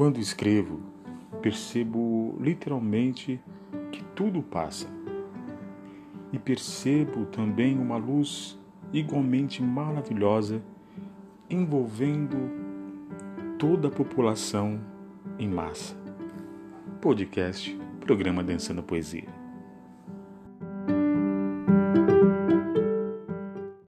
Quando escrevo, percebo literalmente que tudo passa. E percebo também uma luz igualmente maravilhosa envolvendo toda a população em massa. Podcast Programa Dançando Poesia.